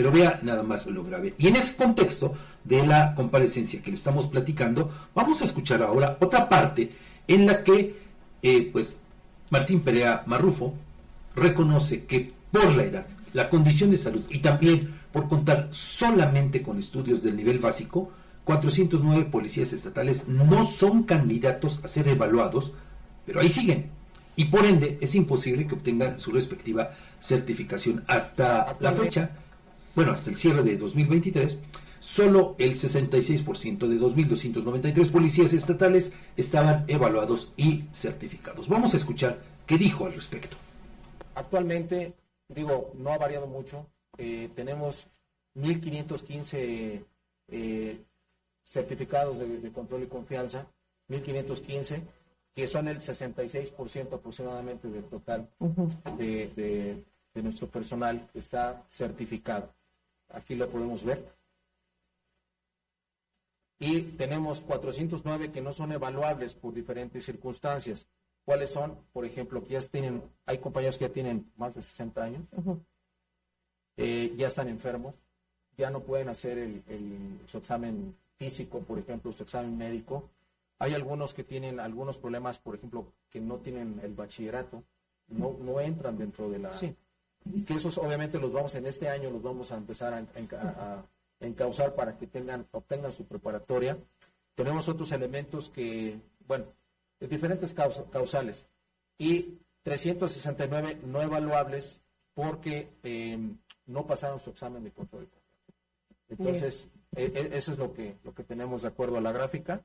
Pero vea nada más lo grave. Y en ese contexto de la comparecencia que le estamos platicando, vamos a escuchar ahora otra parte en la que, eh, pues, Martín Perea Marrufo reconoce que por la edad, la condición de salud y también por contar solamente con estudios del nivel básico, 409 policías estatales no son candidatos a ser evaluados, pero ahí siguen. Y por ende es imposible que obtengan su respectiva certificación. Hasta la fecha, bueno, hasta el cierre de 2023, solo el 66% de 2.293 policías estatales estaban evaluados y certificados. Vamos a escuchar qué dijo al respecto. Actualmente, digo, no ha variado mucho. Eh, tenemos 1.515 eh, certificados de, control y confianza, 1.515, que son el 66% aproximadamente del total de, de nuestro personal que está certificado. Aquí lo podemos ver. Y tenemos 409 que no son evaluables por diferentes circunstancias. ¿Cuáles son? Por ejemplo, que ya tienen, hay compañeros que ya tienen más de 60 años, eh, ya están enfermos, ya no pueden hacer el, su examen físico, por ejemplo, su examen médico. Hay algunos que tienen algunos problemas, por ejemplo, que no tienen el bachillerato, no, no entran dentro de la... Sí. Y que esos obviamente los vamos, en este año los vamos a empezar a, a, encauzar para que tengan, obtengan su preparatoria. Tenemos otros elementos que, bueno, de diferentes causales y 369 no evaluables porque em, no pasaron su examen de control. Entonces, e, e, eso es lo que, lo que tenemos de acuerdo a la gráfica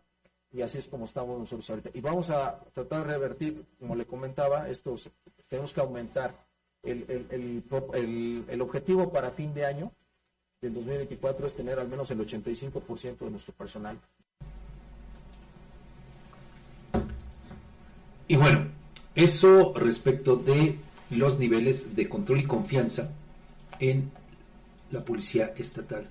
y así es como estamos nosotros ahorita. Y vamos a tratar de revertir, como le comentaba, estos, tenemos que aumentar el, el, el, el objetivo para fin de año del 2024 es tener al menos el 85% de nuestro personal Y bueno, eso respecto de los niveles de control y confianza en la policía estatal.